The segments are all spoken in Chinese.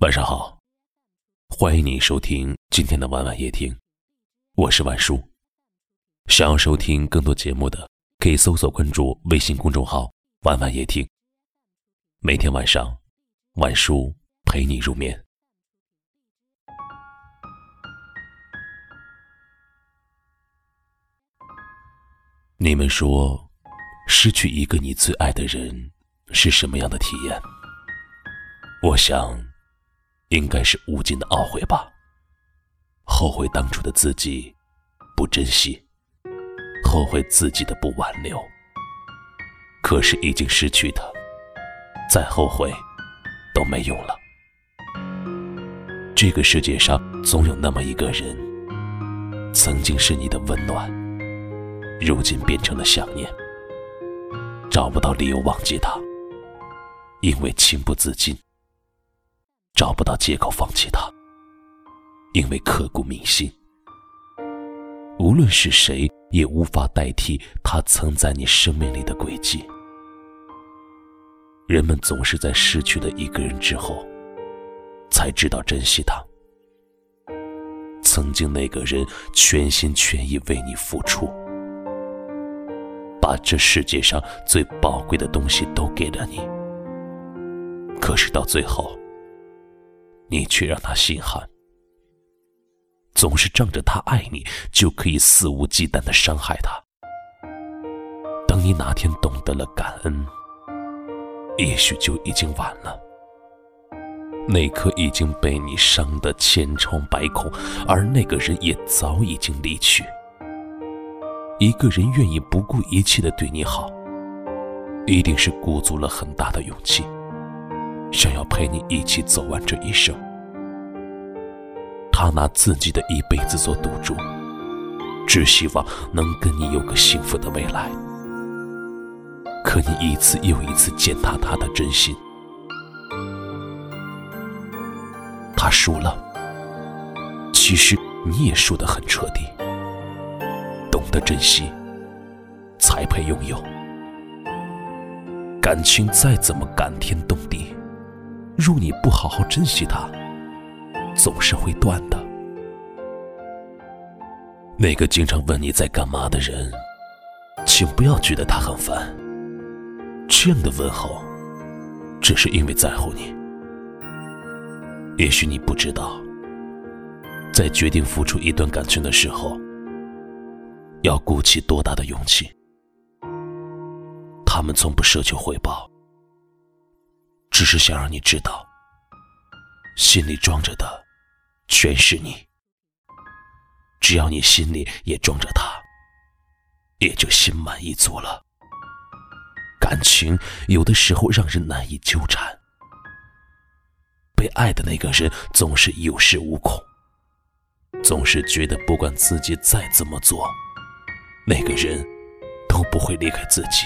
晚上好，欢迎你收听今天的晚晚夜听，我是晚叔。想要收听更多节目的，可以搜索关注微信公众号“晚晚夜听”。每天晚上，晚叔陪你入眠。你们说，失去一个你最爱的人是什么样的体验？我想。应该是无尽的懊悔吧，后悔当初的自己不珍惜，后悔自己的不挽留。可是已经失去的，再后悔都没用了。这个世界上总有那么一个人，曾经是你的温暖，如今变成了想念，找不到理由忘记他，因为情不自禁。找不到借口放弃他，因为刻骨铭心。无论是谁，也无法代替他曾在你生命里的轨迹。人们总是在失去了一个人之后，才知道珍惜他。曾经那个人全心全意为你付出，把这世界上最宝贵的东西都给了你，可是到最后。你却让他心寒，总是仗着他爱你，就可以肆无忌惮的伤害他。等你哪天懂得了感恩，也许就已经晚了。那颗已经被你伤得千疮百孔，而那个人也早已经离去。一个人愿意不顾一切的对你好，一定是鼓足了很大的勇气。想要陪你一起走完这一生，他拿自己的一辈子做赌注，只希望能跟你有个幸福的未来。可你一次又一次践踏他的真心，他输了，其实你也输得很彻底。懂得珍惜，才配拥有。感情再怎么感天动。若你不好好珍惜它，总是会断的。那个经常问你在干嘛的人，请不要觉得他很烦。这样的问候，只是因为在乎你。也许你不知道，在决定付出一段感情的时候，要鼓起多大的勇气。他们从不奢求回报。只是想让你知道，心里装着的全是你。只要你心里也装着他，也就心满意足了。感情有的时候让人难以纠缠，被爱的那个人总是有恃无恐，总是觉得不管自己再怎么做，那个人都不会离开自己。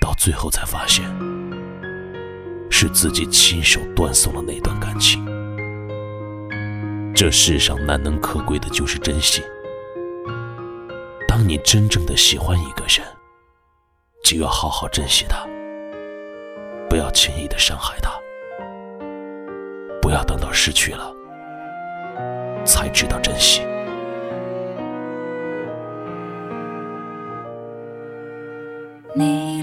到最后才发现。是自己亲手断送了那段感情。这世上难能可贵的就是珍惜。当你真正的喜欢一个人，就要好好珍惜他，不要轻易的伤害他，不要等到失去了才知道珍惜。你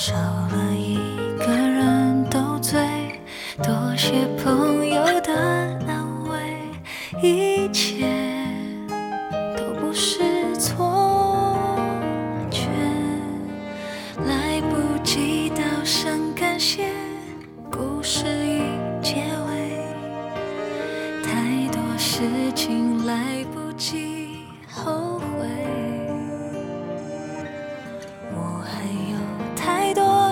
少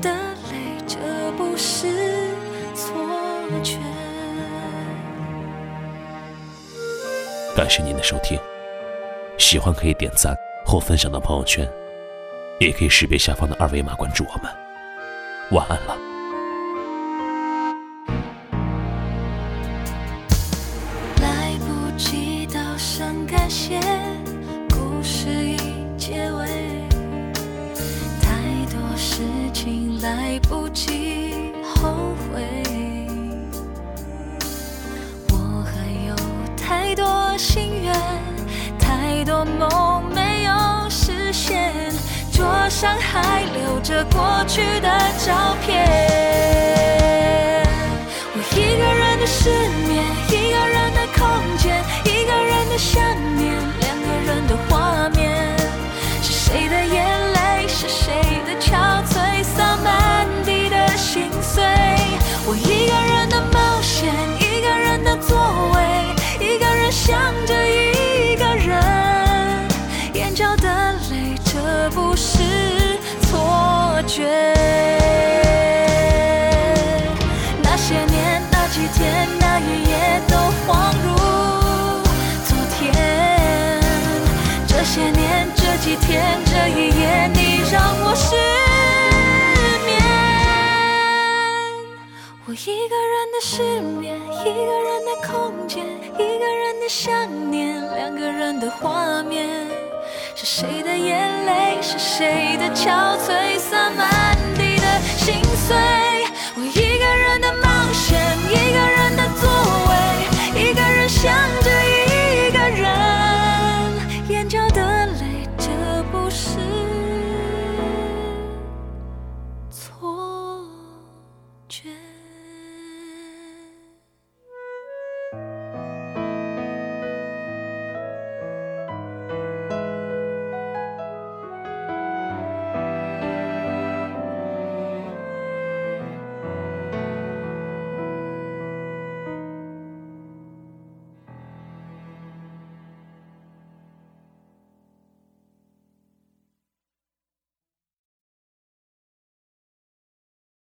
的泪，这不是错觉。感谢您的收听，喜欢可以点赞或分享到朋友圈，也可以识别下方的二维码关注我们。晚安了。来不及道声感谢，心愿，太多梦没有实现。桌上还留着过去的照片。我一个人一夜，都恍如昨天。这些年，这几天，这一夜，你让我失眠。我一个人的失眠，一个人的空间，一个人的想念，两个人的画面。是谁的眼泪？是谁的憔悴？洒满地的心碎。bien.